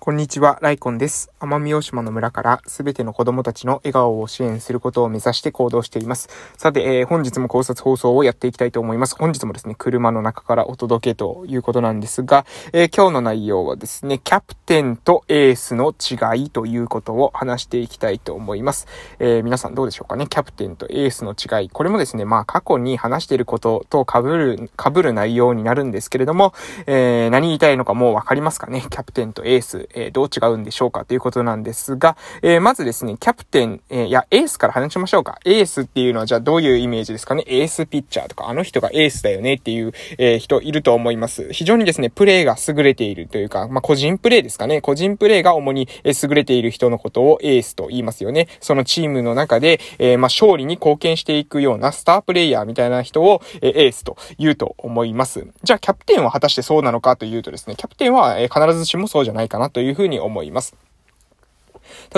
こんにちは、ライコンです。奄美大島の村からすべての子供たちの笑顔を支援することを目指して行動しています。さて、えー、本日も考察放送をやっていきたいと思います。本日もですね、車の中からお届けということなんですが、えー、今日の内容はですね、キャプテンとエースの違いということを話していきたいと思います。えー、皆さんどうでしょうかね、キャプテンとエースの違い。これもですね、まあ過去に話していることと被る、被る内容になるんですけれども、え何言いたいのかもうわかりますかね、キャプテンとエース、えどう違うんでしょうかということなんですが、えー、まずですね、キャプテン、えー、いや、エースから話しましょうか。エースっていうのはじゃあどういうイメージですかね？エースピッチャーとか、あの人がエースだよねっていう、え、人いると思います。非常にですね、プレーが優れているというか、まあ、個人プレーですかね？個人プレーが主に優れている人のことをエースと言いますよね。そのチームの中で、え、まあ、勝利に貢献していくようなスタープレイヤーみたいな人を、え、エースと言うと思います。じゃあ、キャプテンは果たしてそうなのかというとですね、キャプテンは、え、必ずしもそうじゃないかなというふうに思います。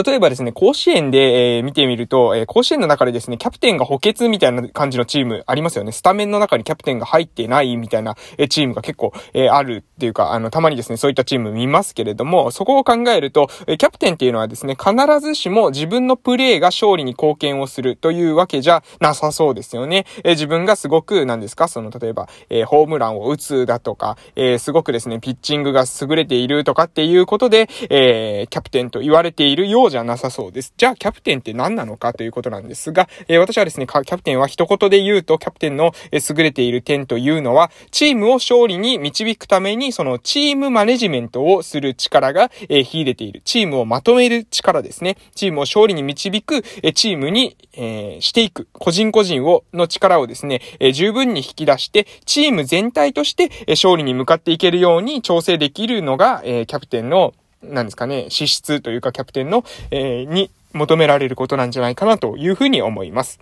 例えばですね、甲子園で、えー、見てみると、えー、甲子園の中でですね、キャプテンが補欠みたいな感じのチームありますよね。スタメンの中にキャプテンが入ってないみたいな、えチームが結構、えあるっていうか、あの、たまにですね、そういったチーム見ますけれども、そこを考えると、えキャプテンっていうのはですね、必ずしも自分のプレーが勝利に貢献をするというわけじゃなさそうですよね。え自分がすごく、何ですか、その、例えば、えホームランを打つだとか、えすごくですね、ピッチングが優れているとかっていうことで、えキャプテンと言われているようじゃなさそうです。じゃあ、キャプテンって何なのかということなんですが、え、私はですね、キャプテンは一言で言うと、キャプテンの優れている点というのは、チームを勝利に導くために、そのチームマネジメントをする力が、えー、秀でている。チームをまとめる力ですね。チームを勝利に導く、え、チームに、えー、していく。個人個人を、の力をですね、え、十分に引き出して、チーム全体として、え、勝利に向かっていけるように調整できるのが、え、キャプテンのなんですかね、資質というかキャプテンの、えー、に求められることなんじゃないかなというふうに思います。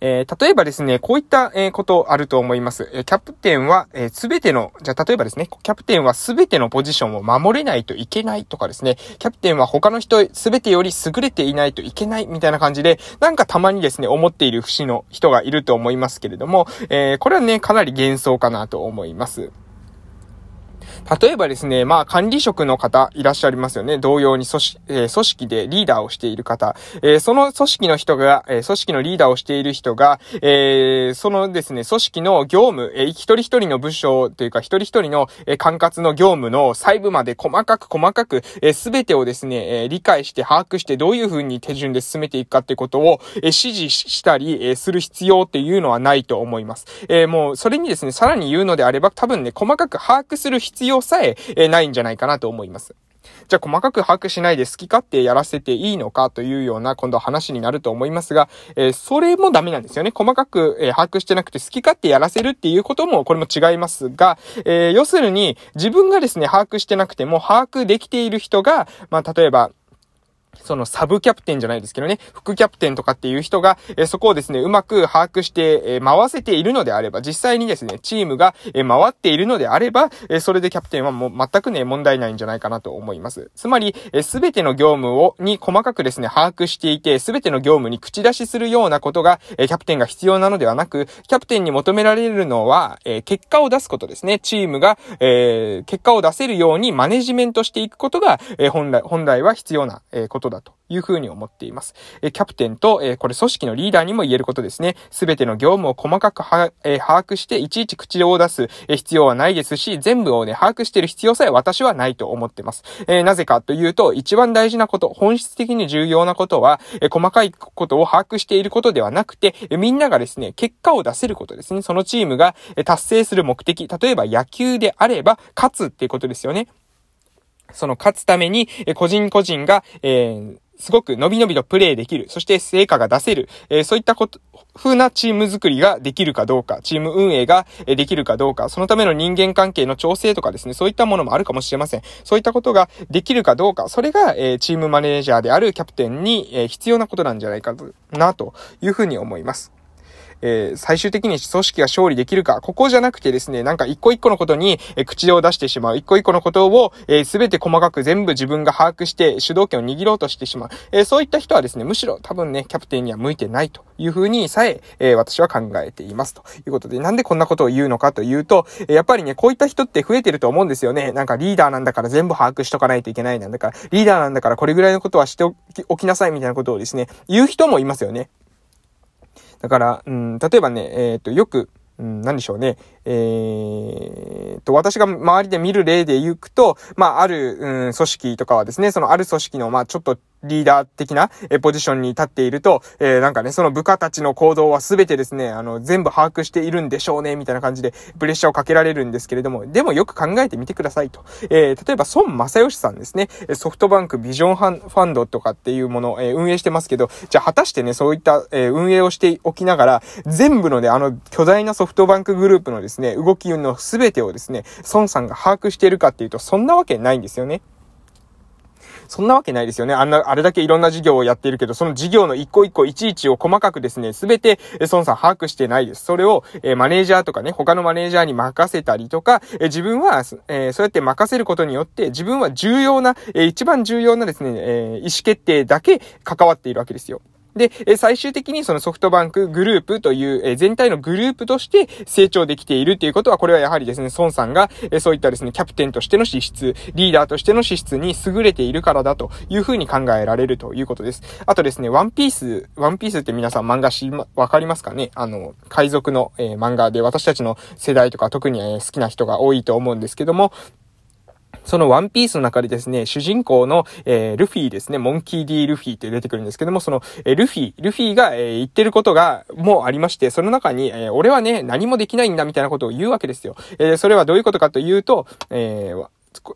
えー、例えばですね、こういった、えー、ことあると思います。えー、キャプテンは、えすべての、じゃ例えばですね、キャプテンはすべてのポジションを守れないといけないとかですね、キャプテンは他の人すべてより優れていないといけないみたいな感じで、なんかたまにですね、思っている節の人がいると思いますけれども、えこれはね、かなり幻想かなと思います。例えばですね、まあ管理職の方いらっしゃいますよね。同様に組織、えー、組織でリーダーをしている方。えー、その組織の人が、えー、組織のリーダーをしている人が、えそのですね、組織の業務、え一人一人の部署というか一人一人の、え管轄の業務の細部まで細かく細かく、えー、てをですね、え理解して把握してどういう風に手順で進めていくかってことを、え指示したり、えする必要っていうのはないと思います。えもうそれにですね、さらに言うのであれば多分ね、細かく把握する必要さえ、えないんじゃないかなと思います。じゃあ細かく把握しないで好き勝手やらせていいのかというような今度話になると思いますが、えー、それもダメなんですよね。細かく、えー、把握してなくて好き勝手やらせるっていうこともこれも違いますが、えー、要するに自分がですね、把握してなくても把握できている人が、まあ例えば、そのサブキャプテンじゃないですけどね、副キャプテンとかっていう人が、えそこをですね、うまく把握して、え回せているのであれば、実際にですね、チームが、え回っているのであれば、えそれでキャプテンはもう全くね、問題ないんじゃないかなと思います。つまり、すべての業務を、に細かくですね、把握していて、すべての業務に口出しするようなことが、えキャプテンが必要なのではなく、キャプテンに求められるのは、え結果を出すことですね。チームが、え結果を出せるようにマネジメントしていくことが、え本来、本来は必要な、えことことだというふうに思っています。えキャプテンと、えこれ組織のリーダーにも言えることですね。すべての業務を細かくは、え把握して、いちいち口を出す、え必要はないですし、全部をね、把握している必要さえ私はないと思ってます。えなぜかというと、一番大事なこと、本質的に重要なことは、え細かいことを把握していることではなくて、えみんながですね、結果を出せることですね。そのチームが、え達成する目的、例えば野球であれば、勝つっていうことですよね。その勝つために、え個人個人が、えーすごく伸び伸びとプレイできる。そして成果が出せる。えー、そういったこと、風なチーム作りができるかどうか、チーム運営ができるかどうか、そのための人間関係の調整とかですね、そういったものもあるかもしれません。そういったことができるかどうか、それが、えー、チームマネージャーであるキャプテンに、えー、必要なことなんじゃないかな、というふうに思います。えー、最終的に組織が勝利できるか、ここじゃなくてですね、なんか一個一個のことに、えー、口を出してしまう。一個一個のことを、えー、全て細かく全部自分が把握して主導権を握ろうとしてしまう。えー、そういった人はですね、むしろ多分ね、キャプテンには向いてないというふうにさえ、えー、私は考えています。ということで、なんでこんなことを言うのかというと、えやっぱりね、こういった人って増えてると思うんですよね。なんかリーダーなんだから全部把握しとかないといけないなんだから、リーダーなんだからこれぐらいのことはしておきなさいみたいなことをですね、言う人もいますよね。だから、うん、例えばね、えっ、と、よく、うん、何でしょうね。えー、と、私が周りで見る例で言うと、まあ、ある、うん、組織とかはですね、そのある組織の、まあ、ちょっとリーダー的な、え、ポジションに立っていると、えー、なんかね、その部下たちの行動はすべてですね、あの、全部把握しているんでしょうね、みたいな感じで、プレッシャーをかけられるんですけれども、でもよく考えてみてくださいと。えー、例えば、孫正義さんですね、ソフトバンクビジョンファンドとかっていうもの、えー、運営してますけど、じゃあ果たしてね、そういった、え、運営をしておきながら、全部のね、あの、巨大なソフトバンクグループのですね、ね動きのすべてをですね、孫さんが把握しているかっていうと、そんなわけないんですよね。そんなわけないですよね。あんな、あれだけいろんな事業をやっているけど、その事業の一個一個いちいちを細かくですね、すべて、孫さん把握してないです。それを、えー、マネージャーとかね、他のマネージャーに任せたりとか、えー、自分は、えー、そうやって任せることによって、自分は重要な、え一番重要なですね、え意思決定だけ関わっているわけですよ。で、最終的にそのソフトバンクグループという全体のグループとして成長できているっていうことは、これはやはりですね、孫さんがそういったですね、キャプテンとしての資質、リーダーとしての資質に優れているからだというふうに考えられるということです。あとですね、ワンピース、ワンピースって皆さん漫画し、わかりますかね？あの、海賊の、え、漫画で私たちの世代とか特に、え、好きな人が多いと思うんですけども、そのワンピースの中でですね、主人公の、えー、ルフィですね、モンキー D ルフィって出てくるんですけども、その、えー、ルフィ、ルフィが、えー、言ってることが、もうありまして、その中に、えー、俺はね、何もできないんだみたいなことを言うわけですよ。えー、それはどういうことかというと、えー、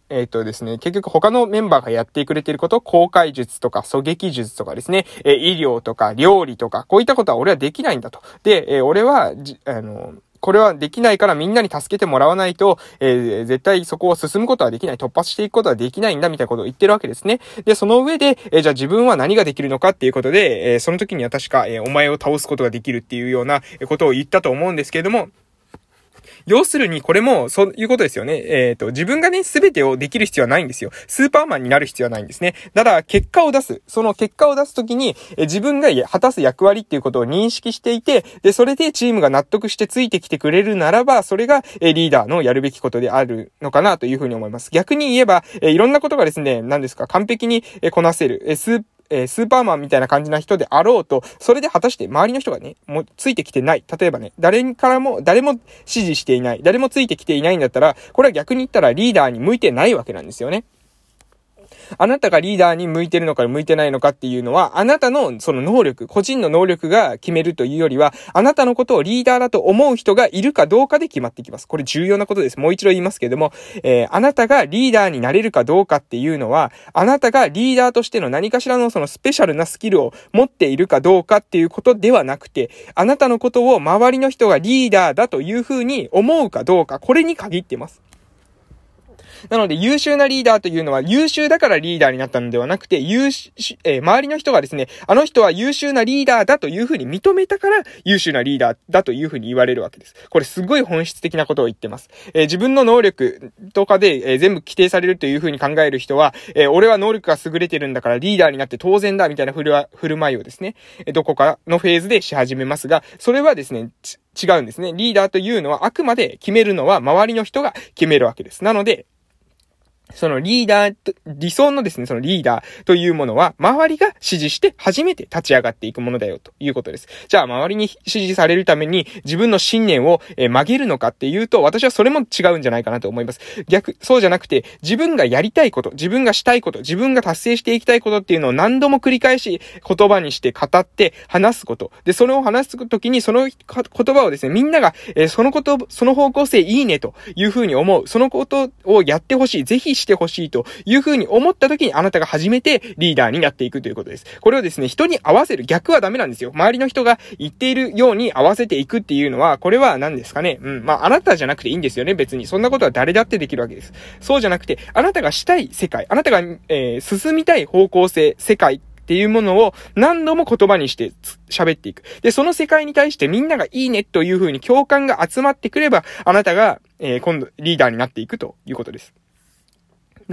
えっ、ー、とですね、結局他のメンバーがやってくれてること、公開術とか狙撃術とかですね、えー、医療とか料理とか、こういったことは俺はできないんだと。で、えー、俺は、じ、あの、これはできないからみんなに助けてもらわないと、えー、絶対そこを進むことはできない、突破していくことはできないんだみたいなことを言ってるわけですね。で、その上で、えー、じゃあ自分は何ができるのかっていうことで、えー、その時には確か、えお前を倒すことができるっていうようなことを言ったと思うんですけれども、要するにこれもそういうことですよね。えっ、ー、と、自分がね、すべてをできる必要はないんですよ。スーパーマンになる必要はないんですね。ただ、結果を出す。その結果を出すときに、え自分が果たす役割っていうことを認識していて、で、それでチームが納得してついてきてくれるならば、それが、えリーダーのやるべきことであるのかなというふうに思います。逆に言えば、えいろんなことがですね、何ですか、完璧にえこなせる。えスーえー、スーパーマンみたいな感じな人であろうと、それで果たして周りの人がね、もうついてきてない。例えばね、誰からも、誰も支持していない。誰もついてきていないんだったら、これは逆に言ったらリーダーに向いてないわけなんですよね。あなたがリーダーに向いてるのか向いてないのかっていうのは、あなたのその能力、個人の能力が決めるというよりは、あなたのことをリーダーだと思う人がいるかどうかで決まってきます。これ重要なことです。もう一度言いますけれども、えー、あなたがリーダーになれるかどうかっていうのは、あなたがリーダーとしての何かしらのそのスペシャルなスキルを持っているかどうかっていうことではなくて、あなたのことを周りの人がリーダーだというふうに思うかどうか、これに限ってます。なので優秀なリーダーというのは優秀だからリーダーになったのではなくて、優秀、えー、周りの人がですね、あの人は優秀なリーダーだというふうに認めたから優秀なリーダーだというふうに言われるわけです。これすごい本質的なことを言ってます。えー、自分の能力とかで、えー、全部規定されるというふうに考える人は、え俺は能力が優れてるんだからリーダーになって当然だみたいな振る舞いをですね、どこかのフェーズでし始めますが、それはですね、違うんですね。リーダーというのはあくまで決めるのは周りの人が決めるわけです。なので、そのリーダー、理想のですね、そのリーダーというものは、周りが支持して初めて立ち上がっていくものだよということです。じゃあ、周りに支持されるために自分の信念を、曲げるのかっていうと、私はそれも違うんじゃないかなと思います。逆、そうじゃなくて、自分がやりたいこと、自分がしたいこと、自分が達成していきたいことっていうのを何度も繰り返し言葉にして語って話すこと。で、それを話すときにその言葉をですね、みんなが、えそのこと、その方向性いいねというふうに思う。そのことをやってほしい。ぜひしてほしいというふうに思った時にあなたが初めてリーダーになっていくということです。これをですね、人に合わせる逆はダメなんですよ。周りの人が言っているように合わせていくっていうのは、これは何ですかね？うん。まあ、あなたじゃなくていいんですよね、別に。そんなことは誰だってできるわけです。そうじゃなくて、あなたがしたい世界、あなたが、えー、進みたい方向性、世界っていうものを何度も言葉にして喋っていく。で、その世界に対してみんながいいねという風に共感が集まってくれば、あなたが、えー、今度リーダーになっていくということです。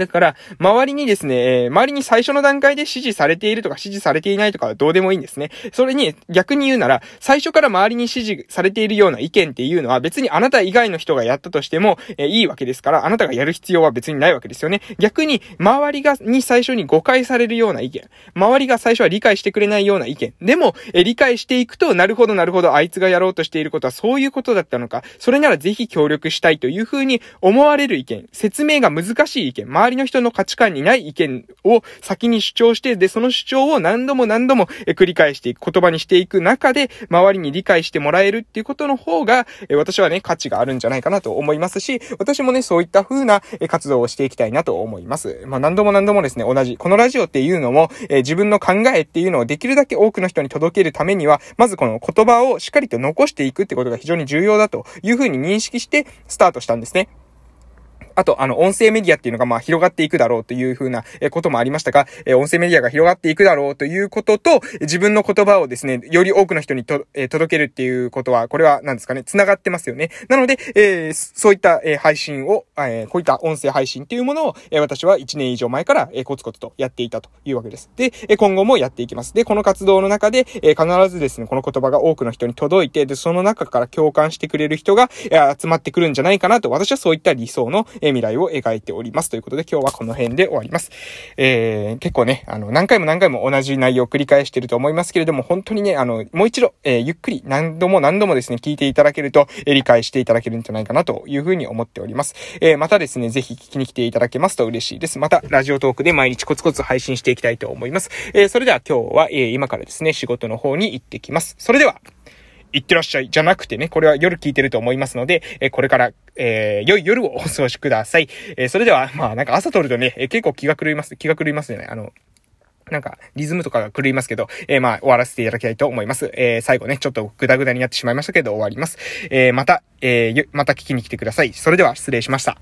だから、周りにですね、えー、周りに最初の段階で指示されているとか指示されていないとかはどうでもいいんですね。それに逆に言うなら、最初から周りに指示されているような意見っていうのは別にあなた以外の人がやったとしても、えー、いいわけですから、あなたがやる必要は別にないわけですよね。逆に、周りが、に最初に誤解されるような意見。周りが最初は理解してくれないような意見。でも、えー、理解していくと、なるほどなるほど、あいつがやろうとしていることはそういうことだったのか。それならぜひ協力したいというふうに思われる意見。説明が難しい意見。周りの人の価値観にない意見を先に主張して、で、その主張を何度も何度も繰り返していく、言葉にしていく中で、周りに理解してもらえるっていうことの方が、私はね、価値があるんじゃないかなと思いますし、私もね、そういった風な活動をしていきたいなと思います。まあ、何度も何度もですね、同じ、このラジオっていうのも、え自分の考えっていうのをできるだけ多くの人に届けるためには、まずこの言葉をしっかりと残していくってことが非常に重要だという風に認識してスタートしたんですね。あと、あの、音声メディアっていうのが、まあ、広がっていくだろうというふうなこともありましたが、え音声メディアが広がっていくだろうということと、自分の言葉をですね、より多くの人にと、え届けるっていうことは、これは何ですかね、繋がってますよね。なので、え、そういった、え配信を、えこういった音声配信っていうものを、え私は1年以上前から、えコツコツとやっていたというわけです。で、え今後もやっていきます。で、この活動の中で、え必ずですね、この言葉が多くの人に届いて、で、その中から共感してくれる人が、え集まってくるんじゃないかなと、私はそういった理想の、え未来を描いております。ということで今日はこの辺で終わります。えー、結構ね、あの、何回も何回も同じ内容を繰り返してると思いますけれども、本当にね、あの、もう一度、えー、ゆっくり何度も何度もですね、聞いていただけると、えー、理解していただけるんじゃないかなというふうに思っております。えー、またですね、ぜひ聞きに来ていただけますと嬉しいです。また、ラジオトークで毎日コツコツ配信していきたいと思います。えー、それでは今日は、えー、今からですね、仕事の方に行ってきます。それでは、いってらっしゃいじゃなくてね、これは夜聞いてると思いますので、えこれから、えー、良い夜をお過ごしください。えー、それでは、まあなんか朝撮るとね、え結構気が狂います、気が狂いますよね。あの、なんか、リズムとかが狂いますけど、えー、まあ、終わらせていただきたいと思います。えー、最後ね、ちょっとグダグダになってしまいましたけど、終わります。えー、また、えー、また聞きに来てください。それでは、失礼しました。